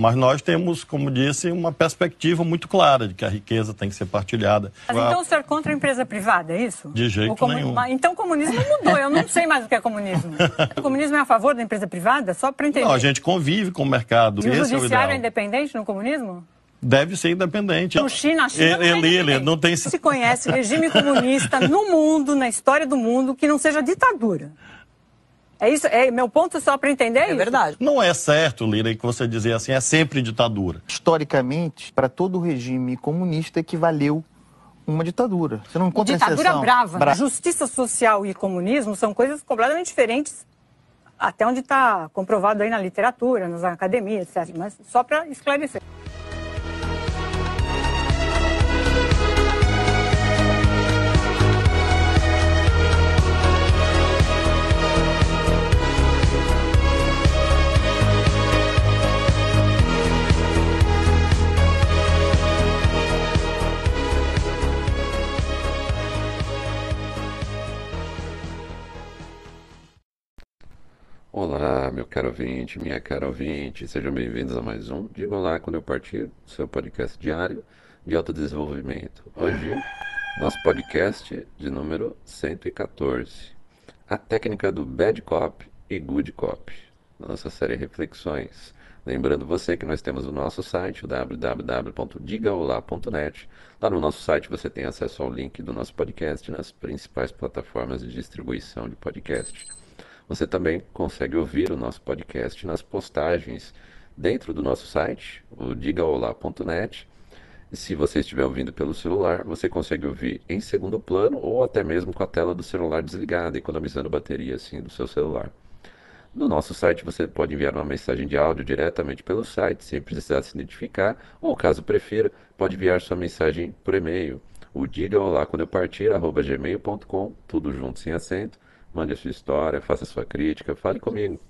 Mas nós temos, como disse, uma perspectiva muito clara de que a riqueza tem que ser partilhada. Mas então o senhor é contra a empresa privada, é isso? De jeito comun... nenhum. Então o comunismo mudou, eu não sei mais o que é comunismo. o comunismo é a favor da empresa privada? Só para entender. Não, a gente convive com o mercado. E o Esse judiciário é, é independente no comunismo? Deve ser independente. No China, a China não é ele, ele não tem... se conhece regime comunista no mundo, na história do mundo, que não seja ditadura. É isso, é meu ponto só para entender É isso. verdade. Não é certo, Lira, que você dizer assim, é sempre ditadura. Historicamente, para todo regime comunista equivaleu uma ditadura. Você não encontra Ditadura exceção. brava. Bra- Justiça social e comunismo são coisas completamente diferentes, até onde está comprovado aí na literatura, nas academias, etc. Mas só para esclarecer. Meu caro ouvinte, minha cara ouvinte, sejam bem-vindos a mais um Diga Olá Quando Eu Partir, seu podcast diário de autodesenvolvimento. Hoje, nosso podcast de número 114, a técnica do Bad Cop e Good Cop, nossa série Reflexões. Lembrando você que nós temos o nosso site, o www.digaolá.net. Lá no nosso site você tem acesso ao link do nosso podcast nas principais plataformas de distribuição de podcast. Você também consegue ouvir o nosso podcast nas postagens dentro do nosso site, o digaolá.net. Se você estiver ouvindo pelo celular, você consegue ouvir em segundo plano ou até mesmo com a tela do celular desligada, economizando bateria assim do seu celular. No nosso site você pode enviar uma mensagem de áudio diretamente pelo site, sem precisar se identificar, ou caso prefira, pode enviar sua mensagem por e-mail. O diga olá quando eu partir, arroba gmail.com, tudo junto sem acento. Mande a sua história, faça a sua crítica, fale comigo.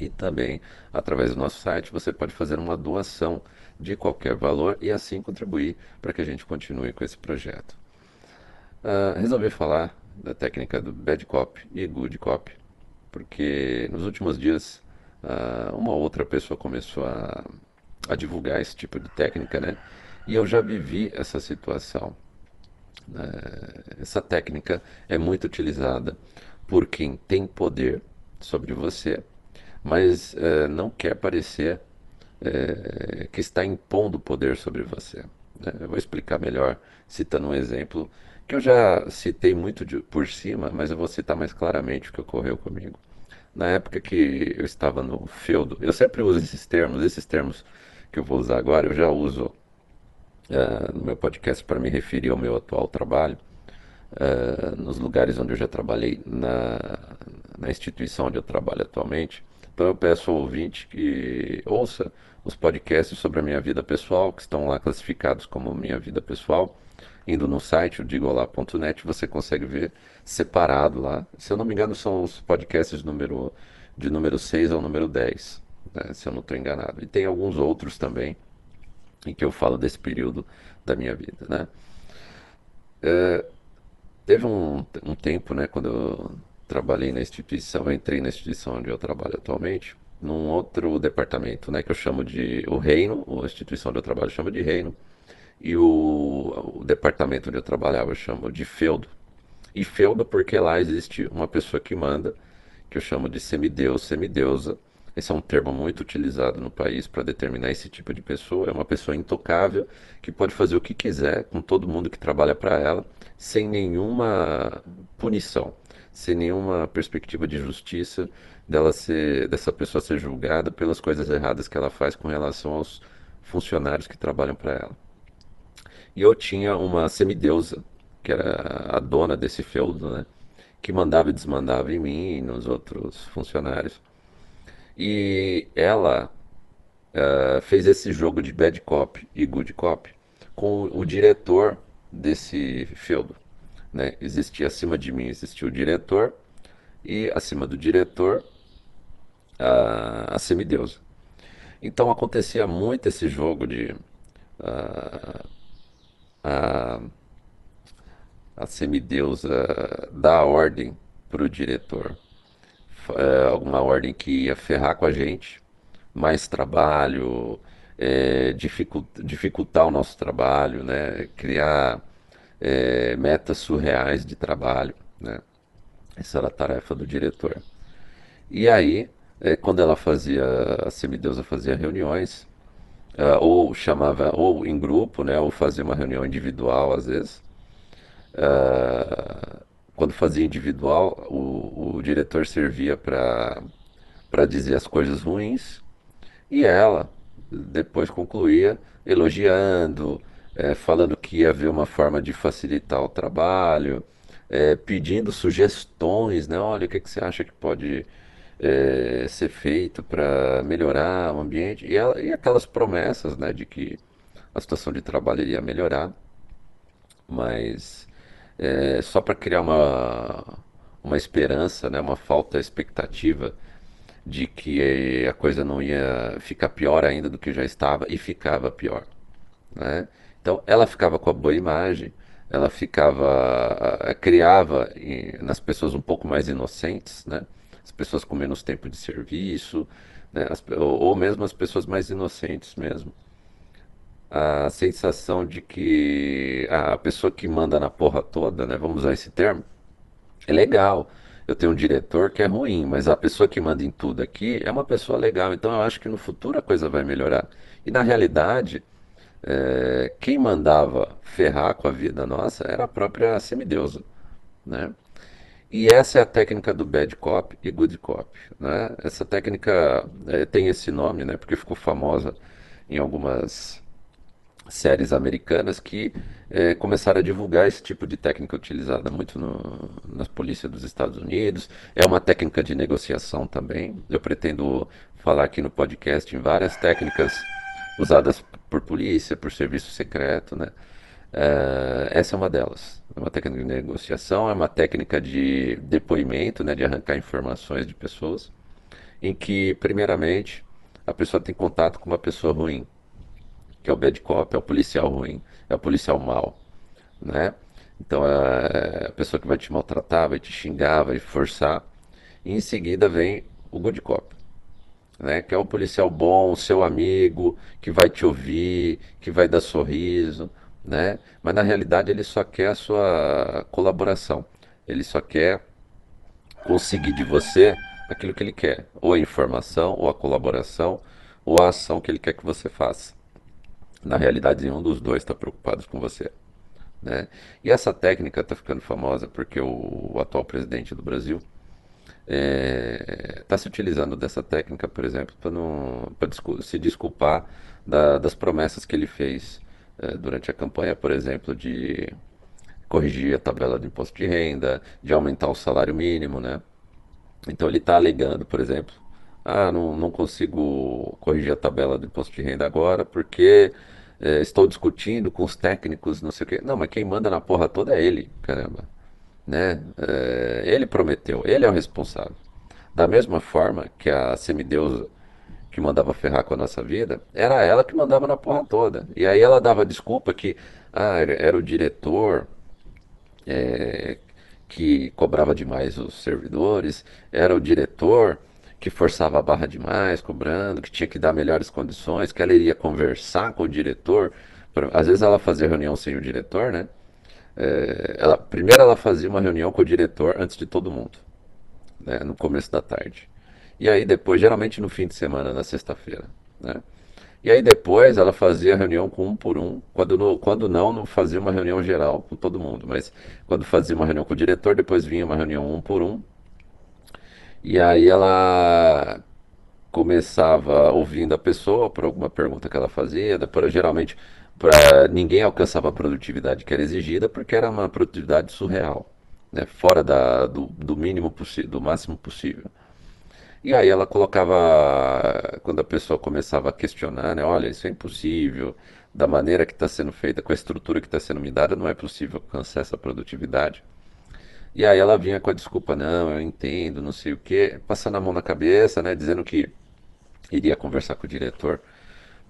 E também, através do nosso site, você pode fazer uma doação de qualquer valor e assim contribuir para que a gente continue com esse projeto. Ah, resolvi falar da técnica do Bad Cop e Good Cop, porque nos últimos dias ah, uma outra pessoa começou a, a divulgar esse tipo de técnica, né? E eu já vivi essa situação. Eh, essa técnica é muito utilizada por quem tem poder sobre você, mas eh, não quer parecer eh, que está impondo poder sobre você. né? Eu vou explicar melhor citando um exemplo que eu já citei muito de- por cima, mas eu vou citar mais claramente o que ocorreu comigo. Na época que eu estava no feudo, eu sempre uso esses termos, esses termos que eu vou usar agora, eu já uso eh, no meu podcast para me referir ao meu atual trabalho, eh, nos lugares onde eu já trabalhei, na, na instituição onde eu trabalho atualmente. Então eu peço ao ouvinte que ouça os podcasts sobre a minha vida pessoal, que estão lá classificados como minha vida pessoal. Indo no site, o digolá.net, você consegue ver separado lá. Se eu não me engano, são os podcasts número, de número 6 ao número 10, né, se eu não estou enganado. E tem alguns outros também em que eu falo desse período da minha vida, né? É, teve um, um tempo, né, quando eu trabalhei na instituição, entrei na instituição onde eu trabalho atualmente, num outro departamento, né, que eu chamo de o Reino, a instituição onde eu trabalho eu chamo de Reino, e o, o departamento onde eu trabalhava eu chamo de Feudo. E Feudo porque lá existe uma pessoa que manda, que eu chamo de semideus, semideusa. Esse é um termo muito utilizado no país para determinar esse tipo de pessoa. É uma pessoa intocável que pode fazer o que quiser com todo mundo que trabalha para ela, sem nenhuma punição, sem nenhuma perspectiva de justiça dela ser, dessa pessoa ser julgada pelas coisas erradas que ela faz com relação aos funcionários que trabalham para ela. E eu tinha uma semideusa, que era a dona desse feudo, né? Que mandava e desmandava em mim e nos outros funcionários. E ela eh, fez esse jogo de bad cop e good cop com o diretor desse feudo, né? Existia acima de mim, existia o diretor e acima do diretor a, a semideusa. Então acontecia muito esse jogo de ah, a, a semideusa dar a ordem para o diretor, é, alguma ordem que ia ferrar com a gente, mais trabalho, é, dificultar o nosso trabalho, né? criar é, metas surreais de trabalho. Né? Essa era a tarefa do diretor. E aí, é, quando ela fazia, a semideusa fazia reuniões, uh, ou chamava, ou em grupo, né, ou fazia uma reunião individual às vezes. Uh, quando fazia individual, o, o diretor servia para dizer as coisas ruins e ela depois concluía elogiando, é, falando que ia haver uma forma de facilitar o trabalho, é, pedindo sugestões, né? Olha, o que, que você acha que pode é, ser feito para melhorar o ambiente? E, ela, e aquelas promessas, né, de que a situação de trabalho iria melhorar, mas é, só para criar uma, uma esperança, né, uma falta expectativa de que a coisa não ia ficar pior ainda do que já estava e ficava pior. Né? Então ela ficava com a boa imagem, ela ficava criava nas pessoas um pouco mais inocentes, né? As pessoas com menos tempo de serviço, né? As, ou, ou mesmo as pessoas mais inocentes mesmo. A sensação de que a pessoa que manda na porra toda, né? Vamos usar esse termo, é legal eu tenho um diretor que é ruim, mas a pessoa que manda em tudo aqui é uma pessoa legal. Então eu acho que no futuro a coisa vai melhorar. E na realidade, é, quem mandava ferrar com a vida nossa era a própria semideusa, né? E essa é a técnica do bad cop e good cop, né? Essa técnica é, tem esse nome, né? Porque ficou famosa em algumas séries americanas que é, começaram a divulgar esse tipo de técnica utilizada muito no, nas polícias dos Estados Unidos. É uma técnica de negociação também. Eu pretendo falar aqui no podcast em várias técnicas usadas por polícia, por serviço secreto, né? É, essa é uma delas. É uma técnica de negociação, é uma técnica de depoimento, né, de arrancar informações de pessoas, em que, primeiramente, a pessoa tem contato com uma pessoa ruim que é o bad cop, é o policial ruim, é o policial mau, né? Então é a pessoa que vai te maltratar, vai te xingar, vai forçar. E em seguida vem o good cop, né? Que é o policial bom, seu amigo, que vai te ouvir, que vai dar sorriso, né? Mas na realidade ele só quer a sua colaboração. Ele só quer conseguir de você aquilo que ele quer, ou a informação, ou a colaboração, ou a ação que ele quer que você faça. Na realidade, nenhum dos dois está preocupado com você. Né? E essa técnica está ficando famosa porque o, o, atual presidente do Brasil está é, tá se utilizando dessa técnica, por exemplo, para descul se desculpar da, das promessas que ele fez é, durante a campanha, por exemplo, de corrigir a tabela do imposto de renda, de aumentar o salário mínimo, né? Então ele está alegando, por exemplo, ah, não, não consigo corrigir a tabela do imposto de renda agora porque é, estou discutindo com os técnicos, não sei o quê. Não, mas quem manda na porra toda é ele, caramba. Né? É, ele prometeu, ele é o responsável. Da mesma forma que a semideusa que mandava ferrar com a nossa vida, era ela que mandava na porra toda. E aí ela dava desculpa que ah, era o diretor é, que cobrava demais os servidores, era o diretor que forçava a barra demais, cobrando, que tinha que dar melhores condições, que ela iria conversar com o diretor. Às vezes ela fazia reunião sem o diretor, né? É, ela, primeiro ela fazia uma reunião com o diretor antes de todo mundo, né? no começo da tarde. E aí depois, geralmente no fim de semana, na sexta-feira, né? E aí depois ela fazia reunião com um por um. Quando, no, quando não, não fazia uma reunião geral com todo mundo. Mas quando fazia uma reunião com o diretor, depois vinha uma reunião um por um. E aí ela começava ouvindo a pessoa por alguma pergunta que ela fazia, depois, geralmente para ninguém alcançava a produtividade que era exigida porque era uma produtividade surreal, né? fora da, do, do mínimo possível, do máximo possível. E aí ela colocava, quando a pessoa começava a questionar, né, olha, isso é impossível, da maneira que está sendo feita, com a estrutura que está sendo me dada, não é possível alcançar essa produtividade. E aí ela vinha com a desculpa, não, eu entendo, não sei o quê, passando a mão na cabeça, né, dizendo que iria conversar com o diretor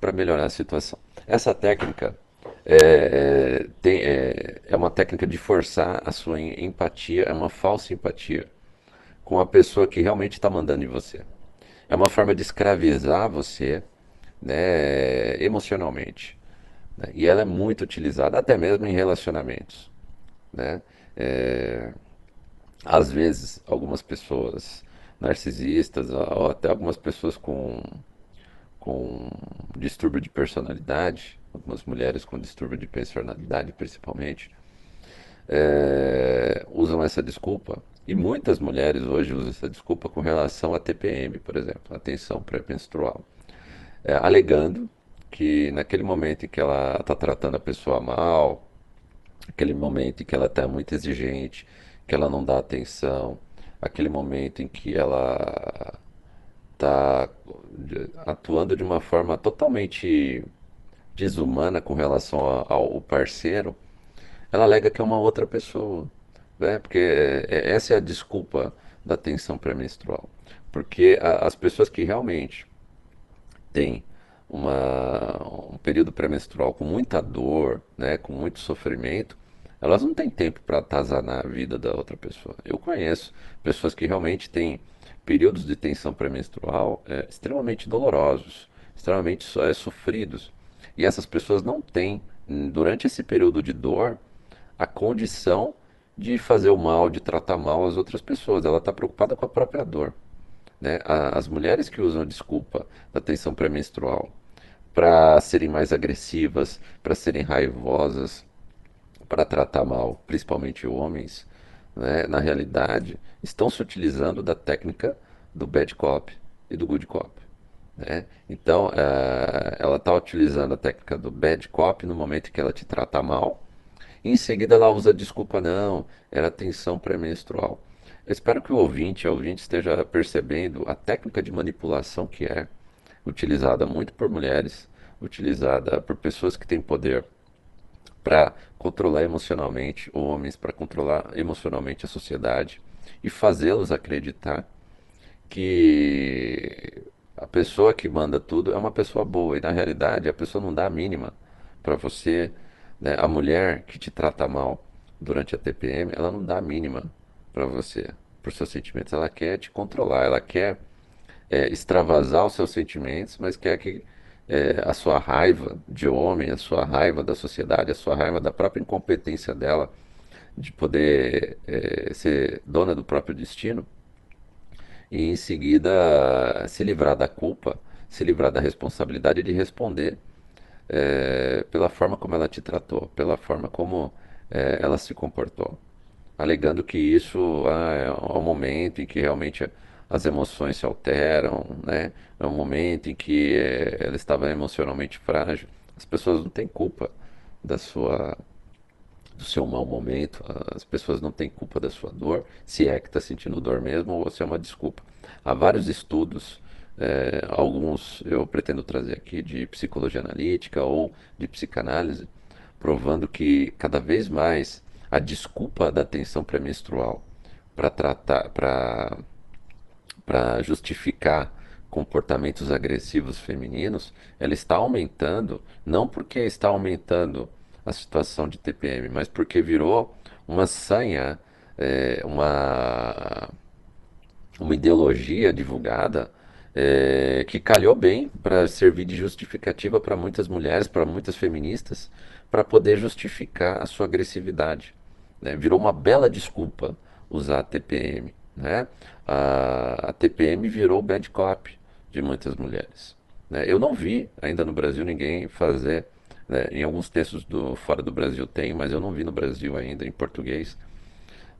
para melhorar a situação. Essa técnica é, é, tem, é, é uma técnica de forçar a sua empatia, é uma falsa empatia com a pessoa que realmente está mandando em você. é uma forma de escravizar você, né, emocionalmente. né? E ela é muito utilizada até mesmo em relacionamentos, né? É, às vezes, algumas pessoas narcisistas, ou até algumas pessoas com, com distúrbio de personalidade, algumas mulheres com distúrbio de personalidade principalmente, é, usam essa desculpa. E muitas mulheres hoje usam essa desculpa com relação à TPM, por exemplo, atenção pré-menstrual, é, alegando que naquele momento em que ela está tratando a pessoa mal, aquele momento em que ela está muito exigente, que ela não dá atenção, aquele momento em que ela está atuando de uma forma totalmente desumana com relação ao parceiro, ela alega que é uma outra pessoa, né? Porque é, é, essa é a desculpa da tensão pré-menstrual. Porque as pessoas que realmente têm uma, um período pré-menstrual com muita dor, né, com muito sofrimento, elas não têm tempo para atazanar a vida da outra pessoa. Eu conheço pessoas que realmente têm períodos de tensão pré-menstrual é, extremamente dolorosos, extremamente é, sofridos. E essas pessoas não têm, durante esse período de dor, a condição de fazer o mal, de tratar mal as outras pessoas. Ela está preocupada com a própria dor. Né? As mulheres que usam a desculpa da tensão pré-menstrual para serem mais agressivas, para serem raivosas, para tratar mal, principalmente homens, né, na realidade, estão se utilizando da técnica do bad cop e do good cop. Né? Então, uh, ela está utilizando a técnica do bad cop no momento que ela te trata mal, e em seguida ela usa desculpa, não, era tensão pré-menstrual. Eu espero que o ouvinte, a ouvinte esteja percebendo a técnica de manipulação que é utilizada muito por mulheres, utilizada por pessoas que têm poder para controlar emocionalmente homens, para controlar emocionalmente a sociedade e fazê-los acreditar que a pessoa que manda tudo é uma pessoa boa e na realidade a pessoa não dá a mínima para você, né? A mulher que te trata mal durante a TPM, ela não dá a mínima para você, os seus sentimentos. Ela quer te controlar, ela quer é, extravasar os seus sentimentos, mas quer que é, a sua raiva de homem, a sua raiva da sociedade, a sua raiva da própria incompetência dela de poder é, ser dona do próprio destino e em seguida se livrar da culpa, se livrar da responsabilidade de responder é, pela forma como ela te tratou, pela forma como é, ela se comportou, alegando que isso ah, é o momento em que realmente as emoções se alteram, né? É um momento em que é, ela estava emocionalmente frágil. As pessoas não têm culpa da sua do seu mau momento, as pessoas não têm culpa da sua dor, se é que está sentindo dor mesmo ou se é uma desculpa. Há vários estudos, é, alguns eu pretendo trazer aqui de psicologia analítica ou de psicanálise, provando que cada vez mais a desculpa da tensão pré-menstrual para tratar, para para justificar comportamentos agressivos femininos, ela está aumentando, não porque está aumentando a situação de TPM, mas porque virou uma sanha, é, uma, uma ideologia divulgada é, que calhou bem para servir de justificativa para muitas mulheres, para muitas feministas, para poder justificar a sua agressividade. Né? Virou uma bela desculpa usar a TPM. Né? A, a TPM virou bad cop de muitas mulheres. Né? Eu não vi ainda no Brasil ninguém fazer, né? em alguns textos do fora do Brasil tem, mas eu não vi no Brasil ainda, em português,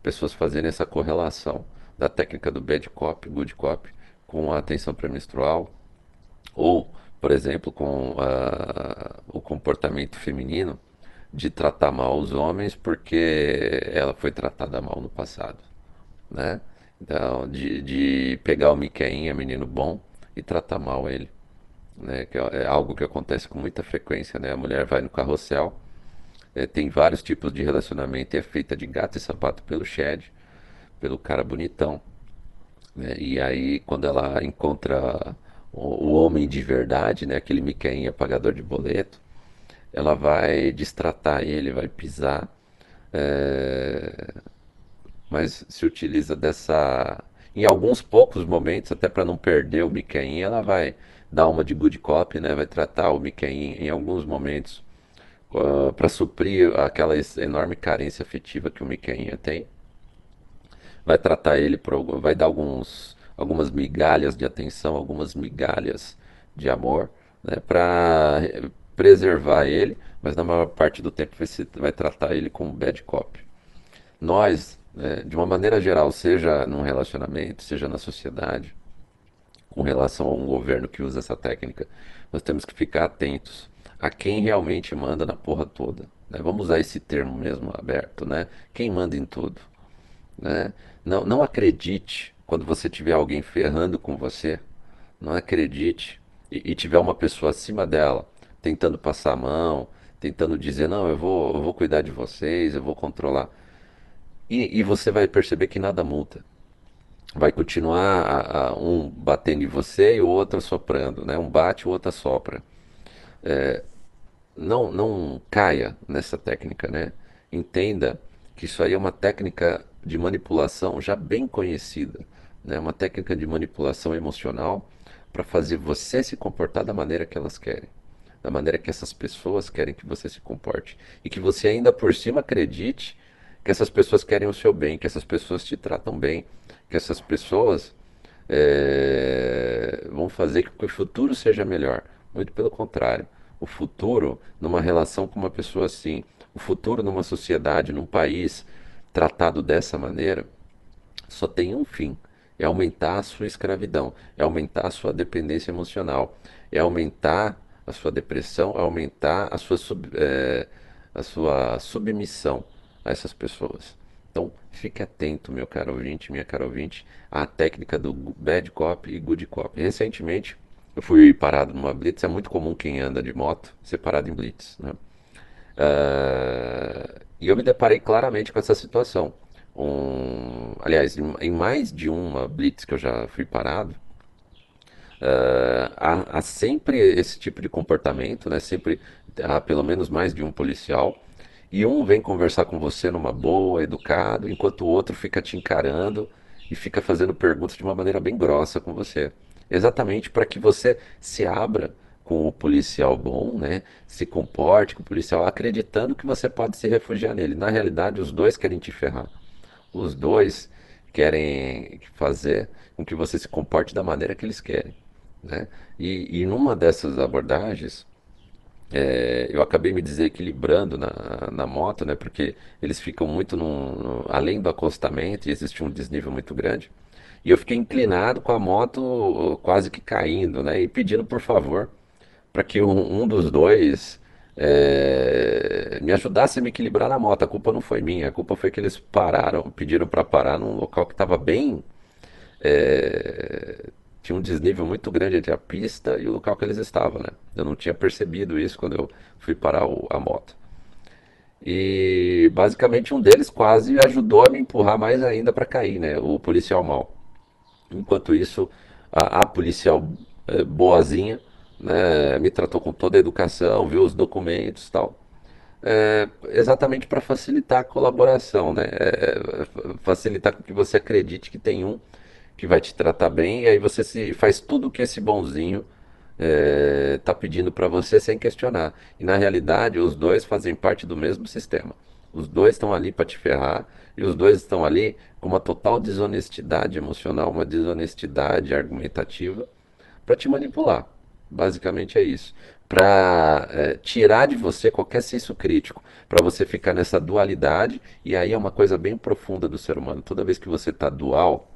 pessoas fazerem essa correlação da técnica do bad cop, good cop, com a atenção pré-menstrual, ou, por exemplo, com a, o comportamento feminino de tratar mal os homens porque ela foi tratada mal no passado, né? Então, de, de pegar o Miqueinha, menino bom, e tratar mal ele. Né? Que é, é algo que acontece com muita frequência. Né? A mulher vai no carrossel, é, tem vários tipos de relacionamento, é feita de gato e sapato pelo Shed, pelo cara bonitão. Né? E aí, quando ela encontra o, o homem de verdade, né? aquele Miqueinha pagador de boleto, ela vai destratar ele, vai pisar. É mas se utiliza dessa Em alguns poucos momentos, até para não perder o Miquelin, ela vai dar uma de good cop, né? Vai tratar o Miquelin em alguns momentos uh, para suprir aquela enorme carência afetiva que o Miquelin tem. Vai tratar ele, por, vai dar alguns, algumas migalhas de atenção, algumas migalhas de amor, né? Para preservar ele, mas na maior parte do tempo vai, se, vai tratar ele como bad cop. Nós, né, de uma maneira geral, seja num relacionamento, seja na sociedade, com relação a um governo que usa essa técnica, nós temos que ficar atentos a quem realmente manda na porra toda. Né? Vamos usar esse termo mesmo aberto, né? Quem manda em tudo. Né? Não, não acredite quando você tiver alguém ferrando com você, não acredite e, e tiver uma pessoa acima dela tentando passar a mão, tentando dizer, não, eu vou, eu vou cuidar de vocês, eu vou controlar. E, e você vai perceber que nada muda. Vai continuar a, a, um batendo em você e o outro soprando, né? Um bate, o outro sopra. É, não, não caia nessa técnica, né? Entenda que isso aí é uma técnica de manipulação já bem conhecida, né? Uma técnica de manipulação emocional para fazer você se comportar da maneira que elas querem da maneira que essas pessoas querem que você se comporte. E que você ainda por cima acredite que essas pessoas querem o seu bem, que essas pessoas te tratam bem, que essas pessoas é, vão fazer que o futuro seja melhor. Muito pelo contrário. O futuro, numa relação com uma pessoa assim, o futuro numa sociedade, num país tratado dessa maneira, só tem um fim: é aumentar a sua escravidão, é aumentar a sua dependência emocional, é aumentar a sua depressão, aumentar a sua, sub, é, a sua submissão a essas pessoas. Então, fique atento, meu caro ouvinte, minha cara ouvinte, à técnica do bad cop e good cop. Recentemente, eu fui parado numa blitz. É muito comum quem anda de moto ser parado em blitz. Né? Uh, e eu me deparei claramente com essa situação. Um, aliás, em mais de uma blitz que eu já fui parado, Uh, há, há, sempre esse tipo de comportamento, né? Sempre há pelo menos mais de um policial. E um vem conversar com você numa boa, educado, enquanto o outro fica te encarando e fica fazendo perguntas de uma maneira bem grossa com você. Exatamente para que você se abra com o policial bom, né? Se comporte com o policial acreditando que você pode se refugiar nele. Na realidade, os dois querem te ferrar. Os dois querem fazer com que você se comporte da maneira que eles querem. Né? E, e numa dessas abordagens, é, eu acabei me desequilibrando na, na moto, né? Porque eles ficam muito no, no, além do acostamento e existe um desnível muito grande. E eu fiquei inclinado com a moto quase que caindo, né? E pedindo por favor para que um, um, dos dois é, me ajudasse a me equilibrar na moto. A culpa não foi minha, a culpa foi que eles pararam, pediram para parar num local que estava bem é, tinha um desnível muito grande entre a pista e o local que eles estavam, né? Eu não tinha percebido isso quando eu fui parar o, a moto. E basicamente um deles quase ajudou a me empurrar mais ainda para cair, né? O policial mal. Enquanto isso, a, a policial é, boazinha né, me tratou com toda a educação, viu os documentos tal. É, exatamente para facilitar a colaboração, né? É, facilitar que você acredite que tem um que vai te tratar bem, e aí você se faz tudo que esse bonzinho está é, pedindo para você sem questionar. E na realidade, os dois fazem parte do mesmo sistema. Os dois estão ali para te ferrar, e os dois estão ali com uma total desonestidade emocional, uma desonestidade argumentativa para te manipular. Basicamente é isso. Para é, tirar de você qualquer senso crítico, para você ficar nessa dualidade, e aí é uma coisa bem profunda do ser humano. Toda vez que você está dual,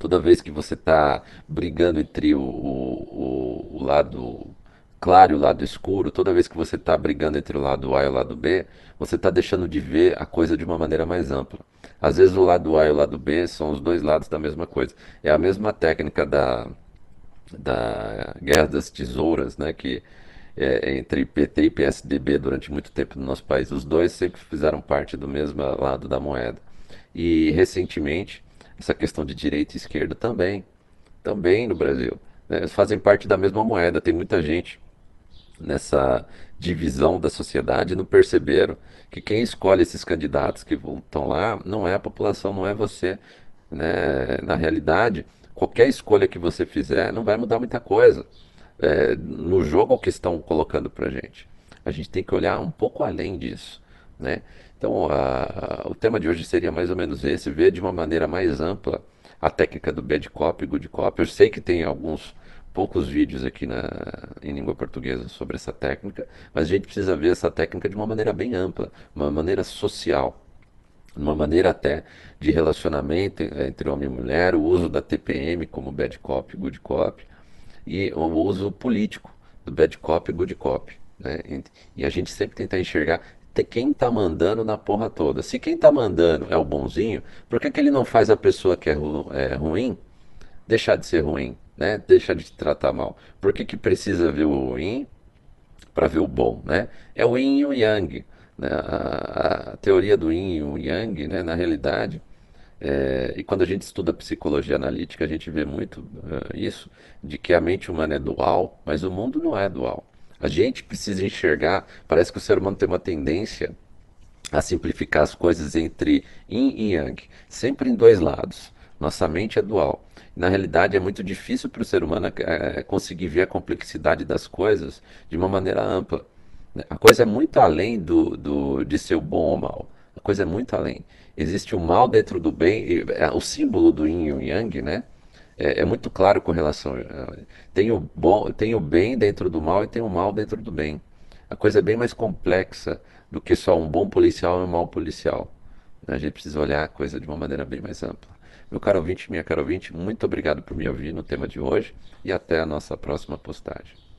toda vez que você está brigando entre o, o, o, lado claro e o lado escuro, toda vez que você está brigando entre o lado A e o lado B, você está deixando de ver a coisa de uma maneira mais ampla. Às vezes o lado A e o lado B são os dois lados da mesma coisa. É a mesma técnica da, da Guerra das Tesouras, né, que é, entre PT e PSDB durante muito tempo no nosso país. Os dois sempre fizeram parte do mesmo lado da moeda. E recentemente essa questão de direita e esquerda também, também no Brasil. Né? Fazem parte da mesma moeda. Tem muita gente nessa divisão da sociedade não perceberam que quem escolhe esses candidatos que estão lá não é a população, não é você. Né? Na realidade, qualquer escolha que você fizer não vai mudar muita coisa é, no jogo que estão colocando para gente. A gente tem que olhar um pouco além disso. Né? Então, a, o tema de hoje seria mais ou menos esse: ver de uma maneira mais ampla a técnica do bad cop e good cop. Eu sei que tem alguns poucos vídeos aqui na, em língua portuguesa sobre essa técnica, mas a gente precisa ver essa técnica de uma maneira bem ampla, uma maneira social, uma maneira até de relacionamento entre homem e mulher, o uso da TPM como bad cop, good cop, e o uso político do bad cop e good cop. Né? E a gente sempre tentar enxergar quem está mandando na porra toda. Se quem está mandando é o bonzinho, por que, que ele não faz a pessoa que é, ru é ruim deixar de ser ruim? né? Deixa de te tratar mal. Por que, que precisa ver o yin para ver o bom, né? É o yin e o yang. Né? A, a, teoria do yin e o yang, né? na realidade, é, e quando a gente estuda psicologia analítica, a gente vê muito uh, isso, de que a mente humana é dual, mas o mundo não é dual. A gente precisa enxergar, parece que o ser humano tem uma tendência a simplificar as coisas entre yin e yang, sempre em dois lados. Nossa mente é dual. Na realidade, é muito difícil para o ser humano é, conseguir ver a complexidade das coisas de uma maneira ampla. Né? A coisa é muito além do, do, de ser o bom ou mal. A coisa é muito além. Existe o mal dentro do bem. E, é, o símbolo do yin e o yang, né? É, é, muito claro com relação. Tem o, bom, tem o bem dentro do mal e tem o mal dentro do bem. A coisa é bem mais complexa do que só um bom policial e um mau policial. A gente precisa olhar a coisa de uma maneira bem mais ampla. Meu caro ouvinte, minha caro ouvinte, muito obrigado por me ouvir no tema de hoje e até a nossa próxima postagem.